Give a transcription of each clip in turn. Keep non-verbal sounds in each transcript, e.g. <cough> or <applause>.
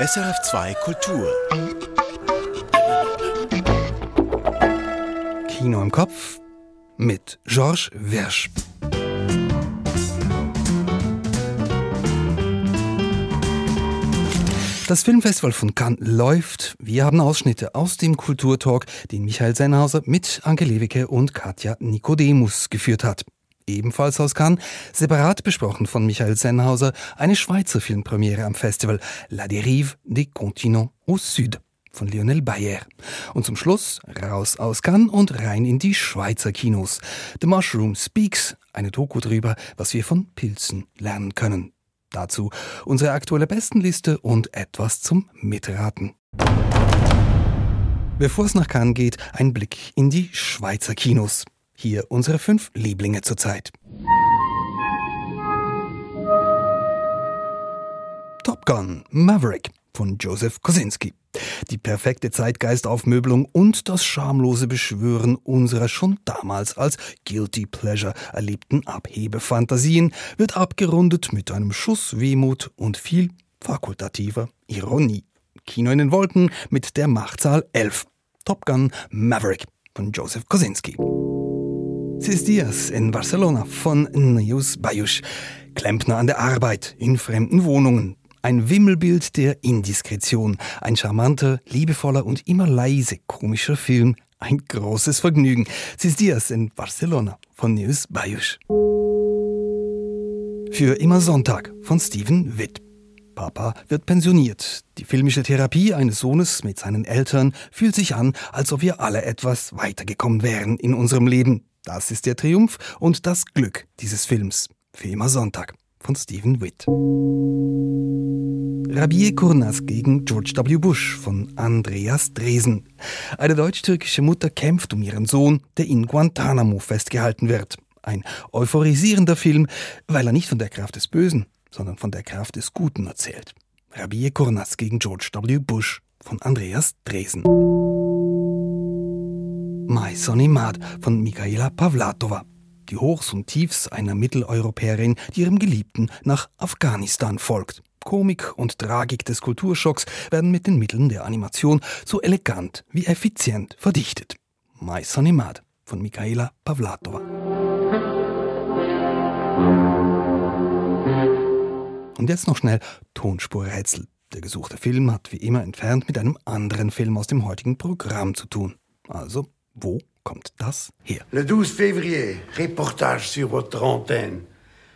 SRF2 Kultur. Kino im Kopf mit Georges Wersch. Das Filmfestival von Cannes läuft. Wir haben Ausschnitte aus dem Kulturtalk, den Michael Sennhauser mit Anke Lewicke und Katja Nikodemus geführt hat. Ebenfalls aus Cannes, separat besprochen von Michael Sennhauser, eine Schweizer Filmpremiere am Festival La Dérive des Continents au Sud von Lionel Bayer. Und zum Schluss raus aus Cannes und rein in die Schweizer Kinos. The Mushroom Speaks, eine Doku drüber, was wir von Pilzen lernen können. Dazu unsere aktuelle Bestenliste und etwas zum Mitraten. Bevor es nach Cannes geht, ein Blick in die Schweizer Kinos. Hier unsere fünf Lieblinge zurzeit. Top Gun Maverick von Joseph Kosinski. Die perfekte Zeitgeistaufmöbelung und das schamlose Beschwören unserer schon damals als Guilty Pleasure erlebten Abhebefantasien wird abgerundet mit einem Schuss Wehmut und viel fakultativer Ironie. Kino in den Wolken mit der Machtzahl 11. Top Gun Maverick von Joseph Kosinski. Sis Dias in Barcelona von Neus Bayusch. Klempner an der Arbeit in fremden Wohnungen. Ein Wimmelbild der Indiskretion. Ein charmanter, liebevoller und immer leise komischer Film. Ein großes Vergnügen. Sis Dias in Barcelona von Neus Bayusch. Für immer Sonntag von Steven Witt. Papa wird pensioniert. Die filmische Therapie eines Sohnes mit seinen Eltern fühlt sich an, als ob wir alle etwas weitergekommen wären in unserem Leben. Das ist der Triumph und das Glück dieses Films. Für Sonntag von Stephen Witt. Rabie Kurnas gegen George W. Bush von Andreas Dresen. Eine deutsch-türkische Mutter kämpft um ihren Sohn, der in Guantanamo festgehalten wird. Ein euphorisierender Film, weil er nicht von der Kraft des Bösen, sondern von der Kraft des Guten erzählt. Rabie Kurnas gegen George W. Bush von Andreas Dresen. My Sonny Mad von Michaela Pavlatova die Hochs und Tiefs einer Mitteleuropäerin, die ihrem Geliebten nach Afghanistan folgt. Komik und Tragik des Kulturschocks werden mit den Mitteln der Animation so elegant wie effizient verdichtet. My Sonimad von Michaela Pavlatova. Und jetzt noch schnell Tonspurrätsel. Der gesuchte Film hat wie immer entfernt mit einem anderen Film aus dem heutigen Programm zu tun. Also, wo kommt das her? Le 12 février, reportage sur votre antenne.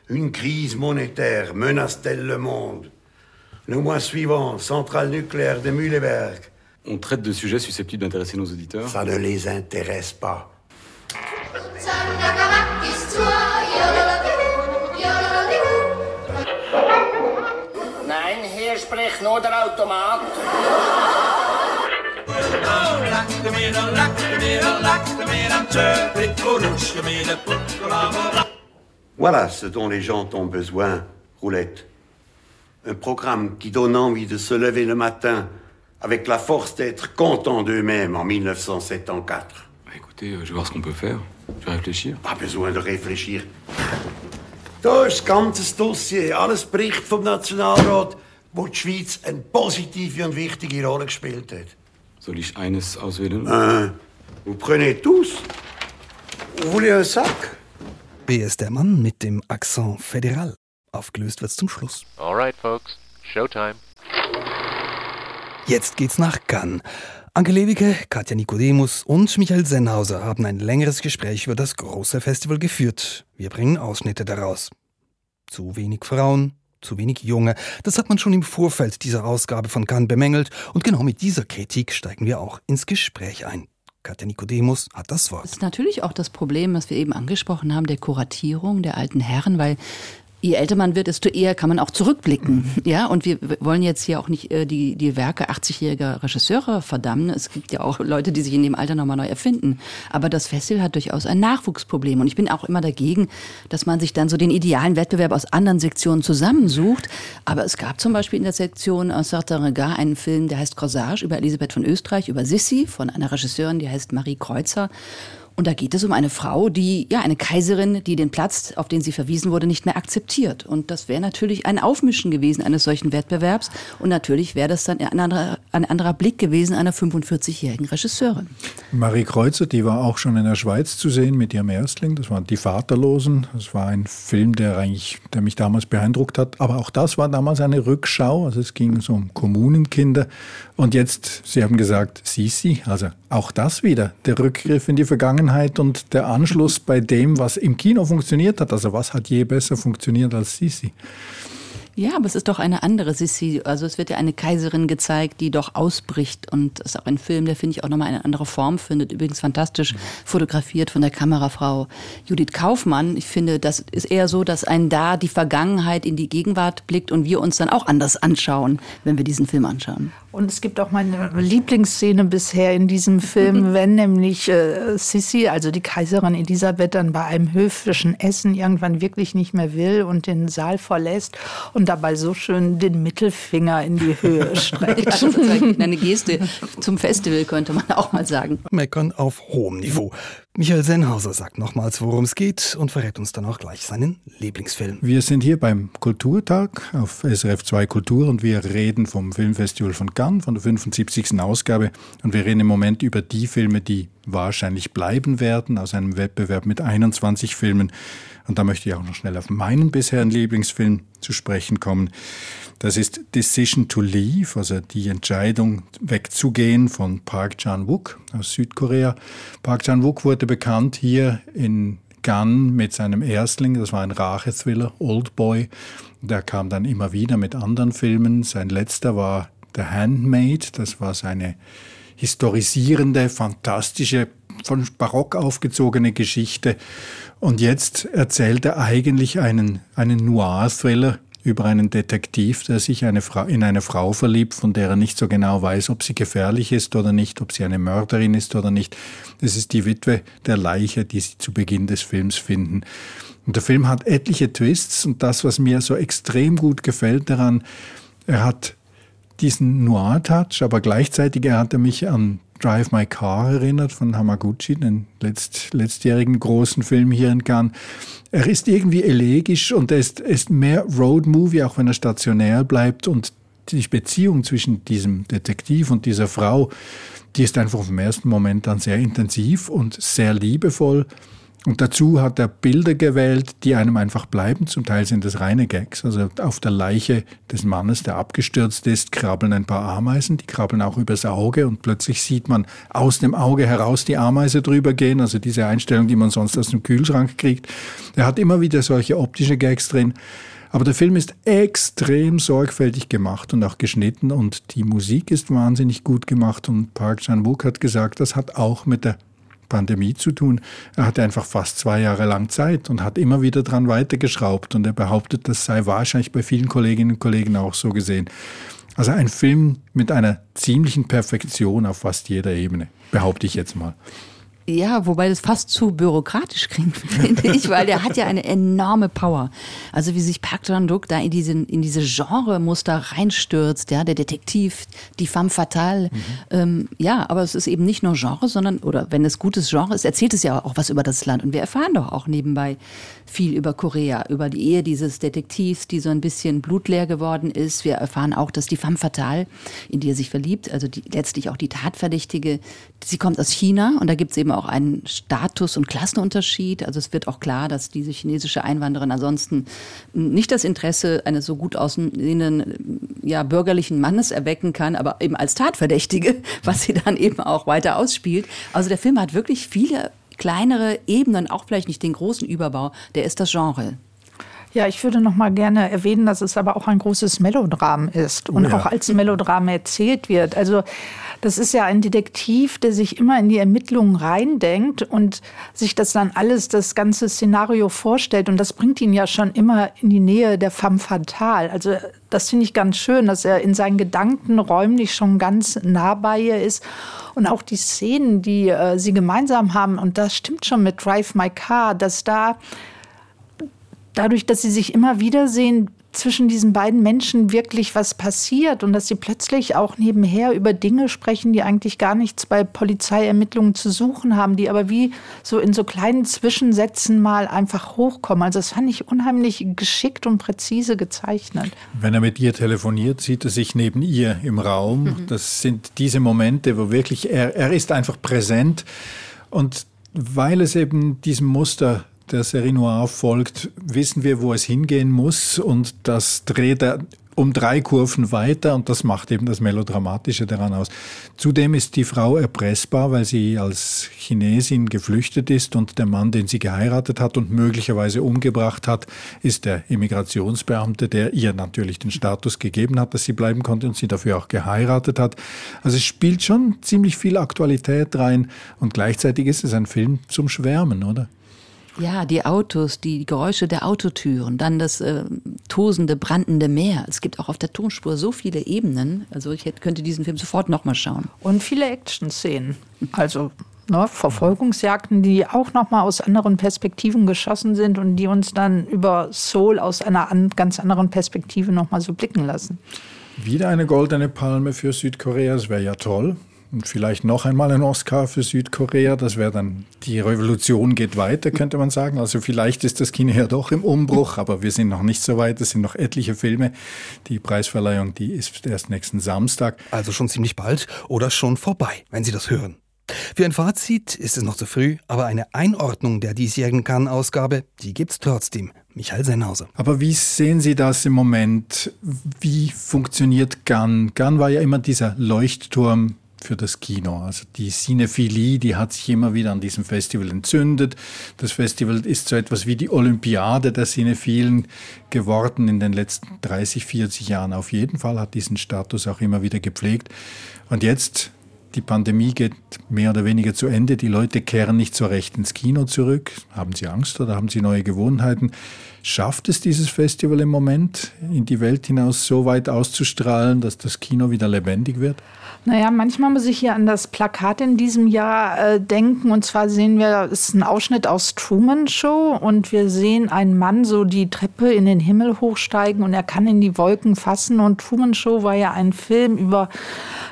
Une crise monétaire menace-t-elle le monde? Le mois suivant, centrale nucléaire de Mühleberg. On traite de sujets susceptibles d'intéresser nos auditeurs Ça ne les intéresse pas. Nein, hier spricht nur der Automat. Voilà ce dont les gens ont besoin, Roulette. Un programme qui donne envie de se lever le matin avec la force d'être content d'eux-mêmes en 1974. Bah, Écoutez, euh, je vais voir ce qu'on peut faire. Je vais réfléchir. Pas besoin de réfléchir. Da ist das ganze Dossier. Alles Bericht vom Nationalrat, wo die Schweiz eine positive und wichtige Rolle gespielt hat. Soll ich eines auswählen? Hein? Vous prenez tous Vous voulez un sac Wer ist der Mann mit dem Akzent Federal? Aufgelöst wird's zum Schluss. All right, folks. Showtime. Jetzt geht's nach Cannes. Anke Lewicke, Katja Nikodemus und Michael Sennhauser haben ein längeres Gespräch über das große Festival geführt. Wir bringen Ausschnitte daraus. Zu wenig Frauen, zu wenig Junge. Das hat man schon im Vorfeld dieser Ausgabe von Cannes bemängelt und genau mit dieser Kritik steigen wir auch ins Gespräch ein. Katja Nikodemus hat das Wort. Das ist natürlich auch das Problem, was wir eben angesprochen haben, der Kuratierung der alten Herren, weil je älter man wird, desto eher kann man auch zurückblicken. Ja, und wir wollen jetzt hier auch nicht äh, die, die Werke 80-jähriger Regisseure verdammen. Es gibt ja auch Leute, die sich in dem Alter nochmal neu erfinden. Aber das Festival hat durchaus ein Nachwuchsproblem. Und ich bin auch immer dagegen, dass man sich dann so den idealen Wettbewerb aus anderen Sektionen zusammensucht. Aber es gab zum Beispiel in der Sektion aus Certain Regard einen Film, der heißt Corsage über Elisabeth von Österreich, über Sissi von einer Regisseurin, die heißt Marie Kreuzer. Und da geht es um eine Frau, die, ja, eine Kaiserin, die den Platz, auf den sie verwiesen wurde, nicht mehr akzeptiert. Und das wäre natürlich ein Aufmischen gewesen eines solchen Wettbewerbs. Und natürlich wäre das dann ein anderer, ein anderer Blick gewesen einer 45-jährigen Regisseurin. Marie Kreuzer, die war auch schon in der Schweiz zu sehen mit ihrem Erstling. Das waren Die Vaterlosen. Das war ein Film, der eigentlich, der mich damals beeindruckt hat. Aber auch das war damals eine Rückschau. Also es ging so um Kommunenkinder. Und jetzt, Sie haben gesagt, Sisi, also auch das wieder, der Rückgriff in die Vergangenheit und der Anschluss bei dem, was im Kino funktioniert hat. Also was hat je besser funktioniert als Sisi? Ja, aber es ist doch eine andere Sissi. Also es wird ja eine Kaiserin gezeigt, die doch ausbricht. Und es ist auch ein Film, der, finde ich, auch nochmal eine andere Form findet. Übrigens fantastisch fotografiert von der Kamerafrau Judith Kaufmann. Ich finde, das ist eher so, dass ein da die Vergangenheit in die Gegenwart blickt und wir uns dann auch anders anschauen, wenn wir diesen Film anschauen. Und es gibt auch meine Lieblingsszene bisher in diesem Film, <laughs> wenn nämlich äh, Sissi, also die Kaiserin Elisabeth, dann bei einem höfischen Essen irgendwann wirklich nicht mehr will und den Saal verlässt und dabei so schön den Mittelfinger in die Höhe <laughs> streckt. ja, eine Geste zum Festival könnte man auch mal sagen. Meckern auf hohem Niveau. Michael Sennhauser sagt nochmals, worum es geht und verrät uns dann auch gleich seinen Lieblingsfilm. Wir sind hier beim Kulturtag auf SRF 2 Kultur und wir reden vom Filmfestival von Cannes, von der 75. Ausgabe. Und wir reden im Moment über die Filme, die wahrscheinlich bleiben werden, aus einem Wettbewerb mit 21 Filmen. Und da möchte ich auch noch schnell auf meinen bisherigen Lieblingsfilm zu sprechen kommen. Das ist Decision to Leave, also die Entscheidung wegzugehen von Park Chan-wook aus Südkorea. Park Chan-wook wurde bekannt hier in Gun mit seinem Erstling, das war ein Rachethriller, Old Boy. Der kam dann immer wieder mit anderen Filmen. Sein letzter war The Handmaid, das war seine historisierende, fantastische, von Barock aufgezogene Geschichte. Und jetzt erzählt er eigentlich einen, einen Noir-Thriller über einen Detektiv, der sich eine Frau, in eine Frau verliebt, von der er nicht so genau weiß, ob sie gefährlich ist oder nicht, ob sie eine Mörderin ist oder nicht. Es ist die Witwe der Leiche, die sie zu Beginn des Films finden. Und der Film hat etliche Twists und das, was mir so extrem gut gefällt daran, er hat diesen Noir-Touch, aber gleichzeitig hat er mich an Drive My Car erinnert von Hamaguchi, den letzt, letztjährigen großen Film hier in Cannes. Er ist irgendwie elegisch und er ist, ist mehr Road-Movie, auch wenn er stationär bleibt. Und die Beziehung zwischen diesem Detektiv und dieser Frau, die ist einfach vom ersten Moment an sehr intensiv und sehr liebevoll. Und dazu hat er Bilder gewählt, die einem einfach bleiben. Zum Teil sind das reine Gags. Also auf der Leiche des Mannes, der abgestürzt ist, krabbeln ein paar Ameisen. Die krabbeln auch übers Auge und plötzlich sieht man aus dem Auge heraus die Ameise drüber gehen. Also diese Einstellung, die man sonst aus dem Kühlschrank kriegt. Er hat immer wieder solche optische Gags drin. Aber der Film ist extrem sorgfältig gemacht und auch geschnitten und die Musik ist wahnsinnig gut gemacht und Park Chan-wook hat gesagt, das hat auch mit der Pandemie zu tun. Er hatte einfach fast zwei Jahre lang Zeit und hat immer wieder dran weitergeschraubt. Und er behauptet, das sei wahrscheinlich bei vielen Kolleginnen und Kollegen auch so gesehen. Also ein Film mit einer ziemlichen Perfektion auf fast jeder Ebene, behaupte ich jetzt mal. Ja, wobei das fast zu bürokratisch klingt, <laughs> finde ich, weil der hat ja eine enorme Power. Also wie sich Park Chan-wook da in diese, in diese Genremuster reinstürzt, ja, der Detektiv, die femme fatale. Mhm. Ähm, ja, aber es ist eben nicht nur Genre, sondern, oder wenn es gutes Genre ist, erzählt es ja auch was über das Land. Und wir erfahren doch auch nebenbei viel über Korea, über die Ehe dieses Detektivs, die so ein bisschen blutleer geworden ist. Wir erfahren auch, dass die femme fatale, in die er sich verliebt, also die, letztlich auch die Tatverdächtige, sie kommt aus China und da gibt es eben auch einen Status- und Klassenunterschied. Also es wird auch klar, dass diese chinesische Einwanderin ansonsten nicht das Interesse eines so gut aussehenden, ja, bürgerlichen Mannes erwecken kann, aber eben als Tatverdächtige, <laughs> was sie dann eben auch weiter ausspielt. Also der Film hat wirklich viele kleinere Ebenen, auch vielleicht nicht den großen Überbau, der ist das Genre. Ja, ich würde noch mal gerne erwähnen, dass es aber auch ein großes Melodram ist und ja. auch als Melodram erzählt wird. Also das ist ja ein Detektiv, der sich immer in die Ermittlungen reindenkt und sich das dann alles, das ganze Szenario vorstellt. Und das bringt ihn ja schon immer in die Nähe der femme fatale. Also das finde ich ganz schön, dass er in seinen Gedanken räumlich schon ganz nah bei ihr ist. Und auch die Szenen, die äh, sie gemeinsam haben, und das stimmt schon mit Drive My Car, dass da dadurch, dass sie sich immer wiedersehen, zwischen diesen beiden Menschen wirklich was passiert und dass sie plötzlich auch nebenher über Dinge sprechen, die eigentlich gar nichts bei Polizeiermittlungen zu suchen haben, die aber wie so in so kleinen Zwischensätzen mal einfach hochkommen. Also das fand ich unheimlich geschickt und präzise gezeichnet. Wenn er mit ihr telefoniert, sieht er sich neben ihr im Raum. Mhm. Das sind diese Momente, wo wirklich er, er ist einfach präsent und weil es eben diesem Muster der Serie Noir folgt, wissen wir, wo es hingehen muss und das dreht er um drei Kurven weiter und das macht eben das Melodramatische daran aus. Zudem ist die Frau erpressbar, weil sie als Chinesin geflüchtet ist und der Mann, den sie geheiratet hat und möglicherweise umgebracht hat, ist der Immigrationsbeamte, der ihr natürlich den Status gegeben hat, dass sie bleiben konnte und sie dafür auch geheiratet hat. Also es spielt schon ziemlich viel Aktualität rein und gleichzeitig ist es ein Film zum Schwärmen, oder? Ja, die Autos, die Geräusche der Autotüren, dann das äh, tosende, brandende Meer. Es gibt auch auf der Tonspur so viele Ebenen. Also ich hätte, könnte diesen Film sofort nochmal schauen. Und viele Action-Szenen. Also ne, Verfolgungsjagden, die auch nochmal aus anderen Perspektiven geschossen sind und die uns dann über Soul aus einer an, ganz anderen Perspektive nochmal so blicken lassen. Wieder eine goldene Palme für Südkorea, das wäre ja toll. Und vielleicht noch einmal ein Oscar für Südkorea. Das wäre dann, die Revolution geht weiter, könnte man sagen. Also vielleicht ist das Kino ja doch im Umbruch, aber wir sind noch nicht so weit. Es sind noch etliche Filme. Die Preisverleihung, die ist erst nächsten Samstag. Also schon ziemlich bald oder schon vorbei, wenn Sie das hören. Für ein Fazit ist es noch zu früh, aber eine Einordnung der diesjährigen Cannes-Ausgabe, die gibt's trotzdem. Michael Sennhauser. Aber wie sehen Sie das im Moment? Wie funktioniert Cannes? Cannes war ja immer dieser Leuchtturm für das Kino. Also die Cinephilie, die hat sich immer wieder an diesem Festival entzündet. Das Festival ist so etwas wie die Olympiade der Cinephilen geworden in den letzten 30, 40 Jahren. Auf jeden Fall hat diesen Status auch immer wieder gepflegt. Und jetzt die Pandemie geht mehr oder weniger zu Ende. Die Leute kehren nicht so recht ins Kino zurück. Haben sie Angst oder haben sie neue Gewohnheiten? Schafft es dieses Festival im Moment, in die Welt hinaus so weit auszustrahlen, dass das Kino wieder lebendig wird? Naja, manchmal muss ich hier an das Plakat in diesem Jahr äh, denken. Und zwar sehen wir, es ist ein Ausschnitt aus Truman Show und wir sehen einen Mann so die Treppe in den Himmel hochsteigen und er kann in die Wolken fassen. Und Truman Show war ja ein Film über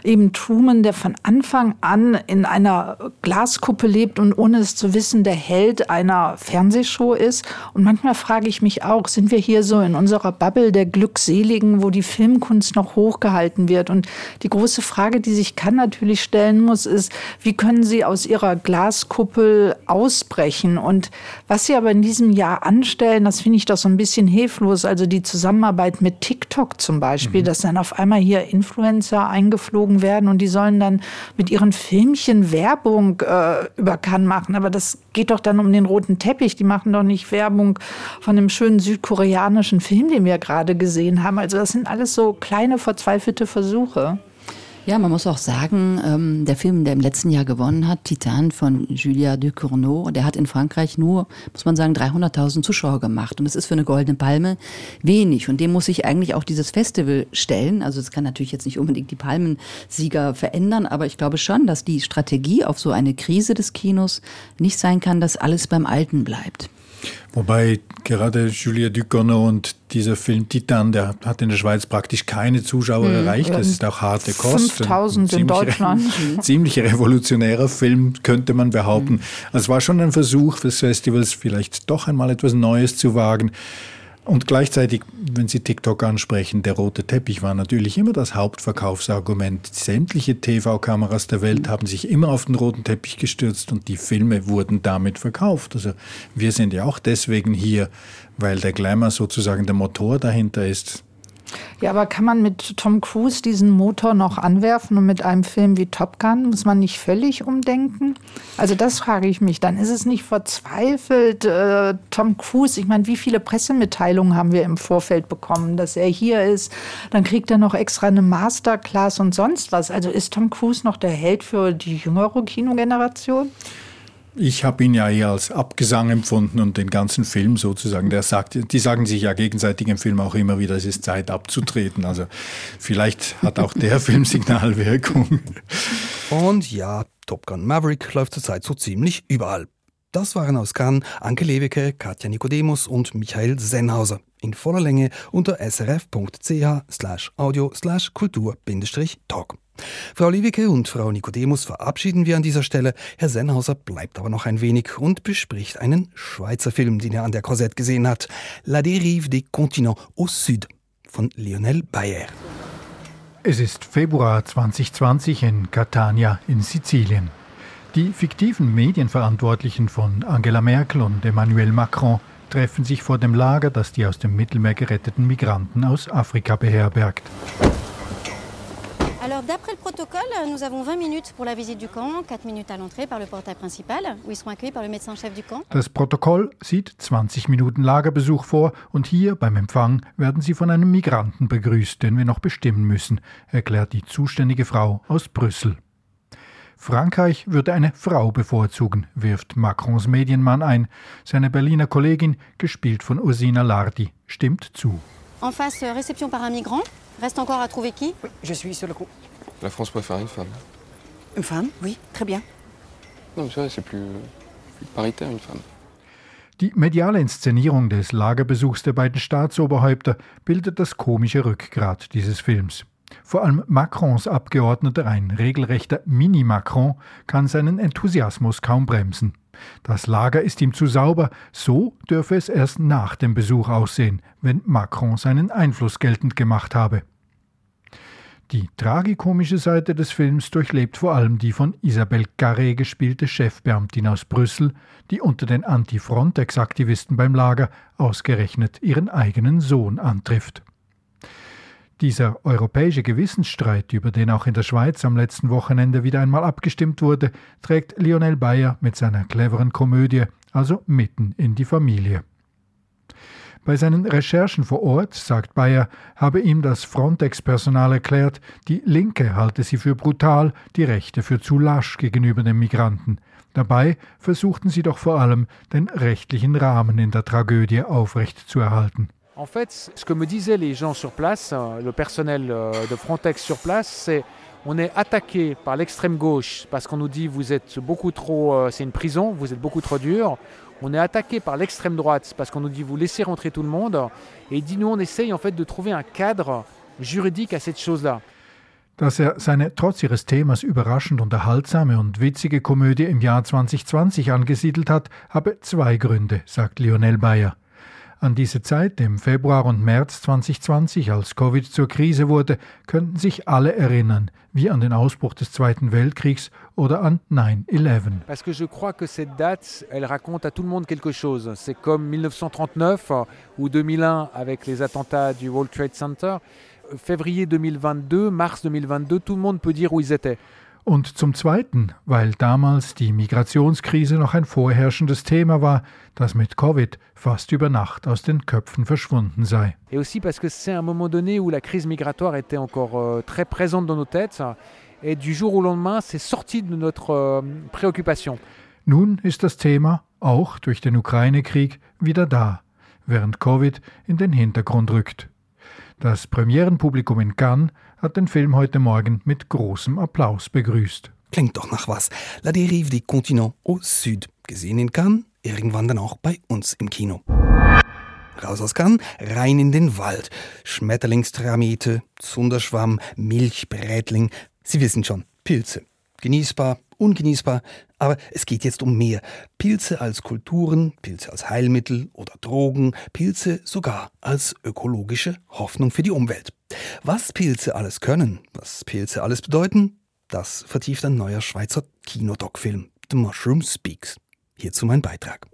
eben Truman, der von Anfang an in einer Glaskuppe lebt und ohne es zu wissen, der Held einer Fernsehshow ist. Und manchmal frage ich mich auch, sind wir hier so in unserer Bubble der Glückseligen, wo die Filmkunst noch hochgehalten wird? Und die große Frage, die sich Kann natürlich stellen muss, ist, wie können sie aus ihrer Glaskuppel ausbrechen? Und was sie aber in diesem Jahr anstellen, das finde ich doch so ein bisschen hilflos. Also die Zusammenarbeit mit TikTok zum Beispiel, mhm. dass dann auf einmal hier Influencer eingeflogen werden und die sollen dann mit ihren Filmchen Werbung äh, über Cannes machen. Aber das geht doch dann um den roten Teppich. Die machen doch nicht Werbung von dem schönen südkoreanischen Film, den wir gerade gesehen haben. Also das sind alles so kleine verzweifelte Versuche. Ja, man muss auch sagen, ähm, der Film, der im letzten Jahr gewonnen hat, Titan von Julia Ducournau, der hat in Frankreich nur, muss man sagen, 300.000 Zuschauer gemacht. Und das ist für eine Goldene Palme wenig. Und dem muss sich eigentlich auch dieses Festival stellen. Also es kann natürlich jetzt nicht unbedingt die Palmensieger verändern, aber ich glaube schon, dass die Strategie auf so eine Krise des Kinos nicht sein kann, dass alles beim Alten bleibt. Wobei gerade Julia Ducournau und dieser Film Titan, der hat in der Schweiz praktisch keine Zuschauer mhm. erreicht. Das ist auch harte Kost. 5000 in Deutschland. <laughs> ziemlich revolutionärer Film, könnte man behaupten. Mhm. Also es war schon ein Versuch des Festivals, vielleicht doch einmal etwas Neues zu wagen. Und gleichzeitig, wenn Sie TikTok ansprechen, der rote Teppich war natürlich immer das Hauptverkaufsargument. Sämtliche TV-Kameras der Welt haben sich immer auf den roten Teppich gestürzt und die Filme wurden damit verkauft. Also wir sind ja auch deswegen hier, weil der Glamour sozusagen der Motor dahinter ist. Ja, aber kann man mit Tom Cruise diesen Motor noch anwerfen und mit einem Film wie Top Gun muss man nicht völlig umdenken? Also das frage ich mich. Dann ist es nicht verzweifelt, äh, Tom Cruise. Ich meine, wie viele Pressemitteilungen haben wir im Vorfeld bekommen, dass er hier ist? Dann kriegt er noch extra eine Masterclass und sonst was. Also ist Tom Cruise noch der Held für die jüngere Kinogeneration? Ich habe ihn ja eher als Abgesang empfunden und den ganzen Film sozusagen. Der sagt, die sagen sich ja gegenseitig im Film auch immer wieder, es ist Zeit abzutreten. Also vielleicht hat auch der <laughs> Film Signalwirkung. Und ja, Top Gun Maverick läuft zurzeit so ziemlich überall. Das waren aus Cannes Anke Lewicke, Katja Nikodemus und Michael Sennhauser. in voller Länge unter srf.ch slash audio slash kultur-talk. Frau Liewicke und Frau Nikodemus verabschieden wir an dieser Stelle. Herr Sennhauser bleibt aber noch ein wenig und bespricht einen Schweizer Film, den er an der Korsette gesehen hat. La dérive des continents au sud von Lionel Bayer. Es ist Februar 2020 in Catania in Sizilien. Die fiktiven Medienverantwortlichen von Angela Merkel und Emmanuel Macron treffen sich vor dem Lager, das die aus dem Mittelmeer geretteten Migranten aus Afrika beherbergt. Alors, d'après le protocole, nous avons 20 minutes pour la visite du camp, 4 minutes à l'entrée par le portail principal, où ils seront accueillis par le médecin-chef du camp. Das Protokoll sieht 20 Minuten Lagerbesuch vor und hier beim Empfang werden sie von einem Migranten begrüßt, den wir noch bestimmen müssen, erklärt die zuständige Frau aus Brüssel. Frankreich würde eine Frau bevorzugen, wirft Macrons Medienmann ein. Seine Berliner Kollegin, gespielt von Ursina Lardi, stimmt zu. En face, réception par un migrant. Reste encore à trouver qui Oui, je suis sur le coup. La France préfère une femme. Une femme Oui, très bien. Non, mais c'est vrai, c'est plus, plus paritaire, une femme. Die mediale Inszenierung des Lagerbesuchs der beiden Staatsoberhäupter bildet das komische Rückgrat dieses Films. Vor allem Macrons Abgeordneter, ein regelrechter Mini-Macron, kann seinen Enthusiasmus kaum bremsen. Das Lager ist ihm zu sauber, so dürfe es erst nach dem Besuch aussehen, wenn Macron seinen Einfluss geltend gemacht habe. Die tragikomische Seite des Films durchlebt vor allem die von Isabelle Carré gespielte Chefbeamtin aus Brüssel, die unter den Anti-Frontex-Aktivisten beim Lager ausgerechnet ihren eigenen Sohn antrifft. Dieser europäische Gewissensstreit, über den auch in der Schweiz am letzten Wochenende wieder einmal abgestimmt wurde, trägt Lionel Bayer mit seiner cleveren Komödie also mitten in die Familie. Bei seinen Recherchen vor Ort, sagt Bayer, habe ihm das Frontex-Personal erklärt, die Linke halte sie für brutal, die Rechte für zu lasch gegenüber den Migranten. Dabei versuchten sie doch vor allem, den rechtlichen Rahmen in der Tragödie aufrechtzuerhalten. En fait, ce que me disaient les gens sur place, euh, le personnel euh, de Frontex sur place, c'est on est attaqué par l'extrême gauche parce qu'on nous dit vous êtes beaucoup trop, euh, c'est une prison, vous êtes beaucoup trop dur. On est attaqué par l'extrême droite parce qu'on nous dit vous laissez rentrer tout le monde. Et dit nous on essaye en fait de trouver un cadre juridique à cette chose-là. Dass er seine trotz ihres Themas überraschend unterhaltsame und witzige Komödie im Jahr 2020 angesiedelt hat, habe zwei Gründe, sagt Lionel Bayer. An diese Zeit, im Februar und März 2020, als Covid zur Krise wurde, könnten sich alle erinnern, wie an den Ausbruch des Zweiten Weltkriegs oder an 9-11. Parce que je crois que cette date, elle raconte à tout le monde quelque chose. C'est comme 1939 ou 2001 avec les attentats du World Trade Center. Février 2022, mars 2022, tout le monde peut dire où ils étaient. Und zum Zweiten, weil damals die Migrationskrise noch ein vorherrschendes Thema war, das mit Covid fast über Nacht aus den Köpfen verschwunden sei. Et aussi parce que c'est un moment donné où la crise migratoire était encore euh, très présente dans nos têtes. Et du jour au lendemain, c'est sorti de notre euh, préoccupation. Nun ist das Thema, auch durch den Ukraine-Krieg, wieder da, während Covid in den Hintergrund rückt. Das Premierenpublikum in Cannes hat den Film heute Morgen mit großem Applaus begrüßt. Klingt doch nach was. La dérive des continents au sud. Gesehen in Cannes, irgendwann dann auch bei uns im Kino. Raus aus Cannes, rein in den Wald. Schmetterlingstramete, Zunderschwamm, Milchbrätling. Sie wissen schon, Pilze. Genießbar, ungenießbar, aber es geht jetzt um mehr. Pilze als Kulturen, Pilze als Heilmittel oder Drogen, Pilze sogar als ökologische Hoffnung für die Umwelt. Was Pilze alles können, was Pilze alles bedeuten, das vertieft ein neuer Schweizer Kinodoc-Film, The Mushroom Speaks. Hierzu mein Beitrag.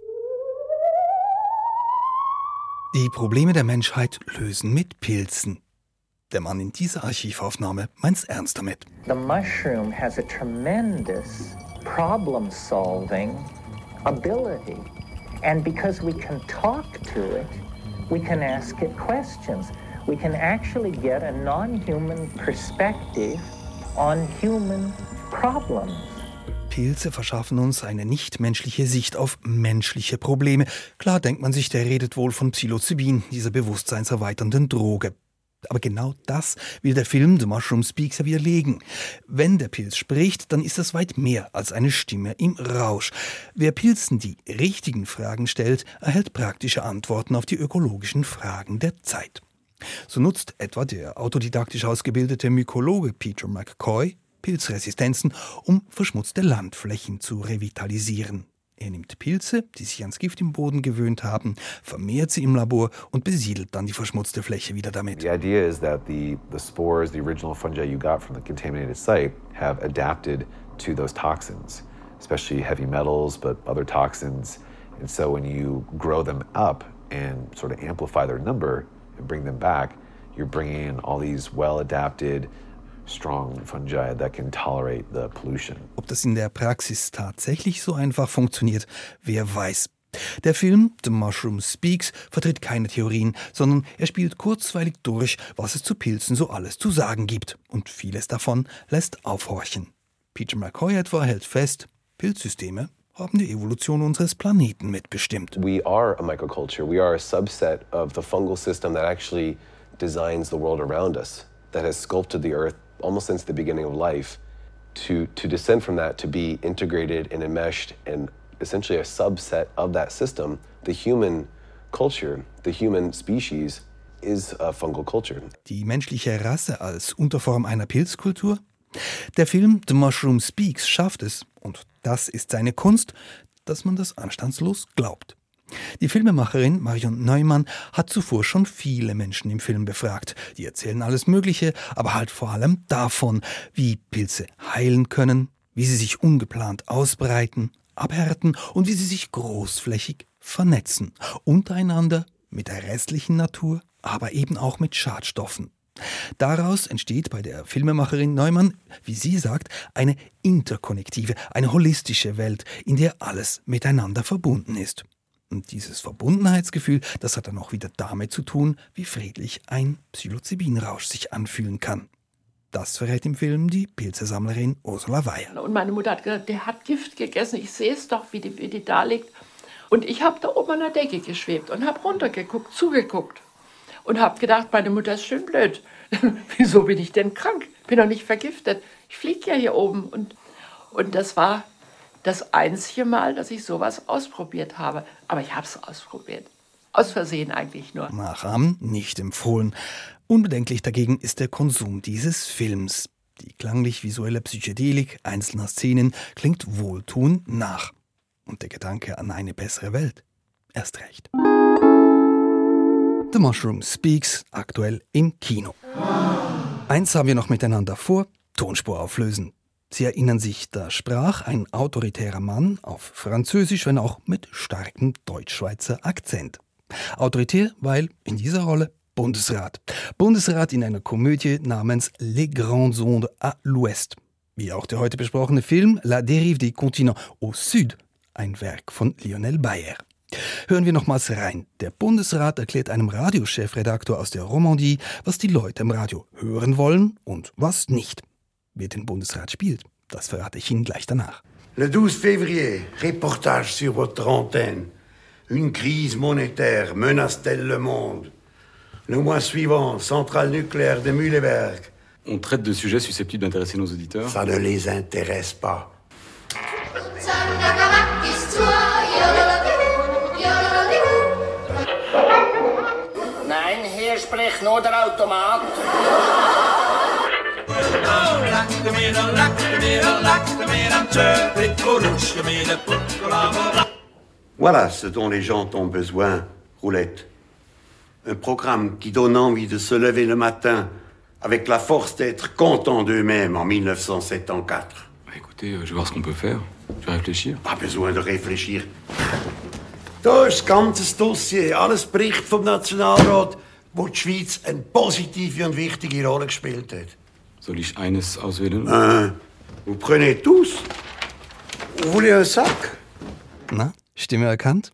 Die Probleme der Menschheit lösen mit Pilzen. Der Mann in dieser Archivaufnahme meint's ernst damit. The mushroom has a tremendous problem solving ability. And because we can talk to it, we can ask it questions. We can actually get a non human perspective on human problems. Pilze verschaffen uns eine nichtmenschliche Sicht auf menschliche Probleme. Klar denkt man sich, der redet wohl von Psilocybin, dieser bewusstseinserweiternden Droge. Aber genau das will der Film The Mushroom Speaks ja widerlegen. Wenn der Pilz spricht, dann ist das weit mehr als eine Stimme im Rausch. Wer Pilzen die richtigen Fragen stellt, erhält praktische Antworten auf die ökologischen Fragen der Zeit. So nutzt etwa der autodidaktisch ausgebildete Mykologe Peter McCoy Pilzresistenzen, um verschmutzte Landflächen zu revitalisieren. Er nimmt Pilze, die sich ans Gift im Boden gewöhnt haben, vermehrt sie im Labor und besiedelt dann die verschmutzte Fläche wieder damit. The idea is that the, the spores, the original fungi you got from the contaminated site, have adapted to those toxins, especially heavy metals, but other toxins. And so when you grow them up and sort of amplify their number and bring them back, you're bringing in all these well adapted strong fungi that can tolerate the pollution. Ob das in der Praxis tatsächlich so einfach funktioniert, wer weiß. Der Film The Mushroom Speaks vertritt keine Theorien, sondern er spielt kurzweilig durch, was es zu Pilzen so alles zu sagen gibt. Und vieles davon lässt aufhorchen. Peter McCoy etwa hält fest, Pilzsysteme haben die Evolution unseres Planeten mitbestimmt. We are a microculture. We are a subset of the fungal system that actually designs the world around us, that has sculpted the earth almost since the beginning of life, to, to descend from that to be integrated and enmeshed and essentially a subset of that system, the human culture, the human species is a fungal culture. Die menschliche Rasse als Unterform einer Pilzkultur? Der Film The Mushroom Speaks schafft es, und das ist seine Kunst, dass man das anstandslos glaubt. Die Filmemacherin Marion Neumann hat zuvor schon viele Menschen im Film befragt. Die erzählen alles Mögliche, aber halt vor allem davon, wie Pilze heilen können, wie sie sich ungeplant ausbreiten, abhärten und wie sie sich großflächig vernetzen. Untereinander, mit der restlichen Natur, aber eben auch mit Schadstoffen. Daraus entsteht bei der Filmemacherin Neumann, wie sie sagt, eine interkonnektive, eine holistische Welt, in der alles miteinander verbunden ist. Und dieses Verbundenheitsgefühl, das hat dann auch wieder damit zu tun, wie friedlich ein Psilocybinrausch sich anfühlen kann. Das verrät im Film die Pilzesammlerin Ursula Weyer. Und meine Mutter hat gesagt, der hat Gift gegessen. Ich sehe es doch, wie die, wie die da liegt. Und ich habe da oben an der Decke geschwebt und habe runtergeguckt, zugeguckt. Und habe gedacht, meine Mutter ist schön blöd. <laughs> Wieso bin ich denn krank? Bin doch nicht vergiftet. Ich fliege ja hier oben. Und, und das war das einzige Mal, dass ich sowas ausprobiert habe. Aber ich habe es ausprobiert. Aus Versehen eigentlich nur. Nachahmen nicht empfohlen. Unbedenklich dagegen ist der Konsum dieses Films. Die klanglich-visuelle Psychedelik einzelner Szenen klingt wohltuend nach. Und der Gedanke an eine bessere Welt erst recht. The Mushroom Speaks, aktuell im Kino. Eins haben wir noch miteinander vor, Tonspur auflösen. Sie erinnern sich, da sprach ein autoritärer Mann auf Französisch, wenn auch mit starkem Deutschschweizer Akzent. Autoritär, weil in dieser Rolle Bundesrat. Bundesrat in einer Komödie namens Les Grandes Ondes à l'Ouest. Wie auch der heute besprochene Film La Dérive des Continents au Sud, ein Werk von Lionel Bayer. Hören wir nochmals rein. Der Bundesrat erklärt einem Radiochefredaktor aus der Romandie, was die Leute im Radio hören wollen und was nicht. Wer den Bundesrat spielt, das verrate ich Ihnen gleich danach. Le 12 février, reportage sur votre antenne. Une crise monétaire menace-t-elle le monde? Le mois suivant, centrale nucléaire de Mühleberg. On traite de sujets susceptibles d'intéresser nos auditeurs. Ça ne les intéresse pas. Nein, hier spricht nur der Automat. Voilà ce dont les gens ont besoin, Roulette. Un programme qui donne envie de se lever le matin avec la force d'être content d'eux-mêmes en 1974. Écoutez, euh, je vais voir ce qu'on peut faire. Je vais réfléchir. Pas besoin de réfléchir. Da ist das ganze Dossier. Alles Bericht vom Nationalrat, wo die Schweiz eine positive und wichtige Rolle gespielt hat. Soll ich eines auswählen? Hein? Vous prenez tous? Vous voulez un sac? Na, Stimme erkannt?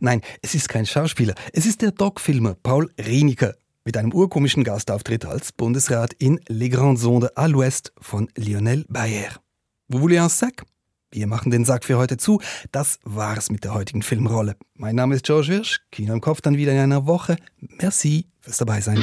Nein, es ist kein Schauspieler. Es ist der Doc-Filmer Paul Rieniker mit einem urkomischen Gastauftritt als Bundesrat in Les Grandes Ondes à l'Ouest von Lionel Bayer. Vous voulez un sac? Wir machen den Sack für heute zu. Das war's mit der heutigen Filmrolle. Mein Name ist George Wirsch. Kino im Kopf dann wieder in einer Woche. Merci fürs Dabeisein.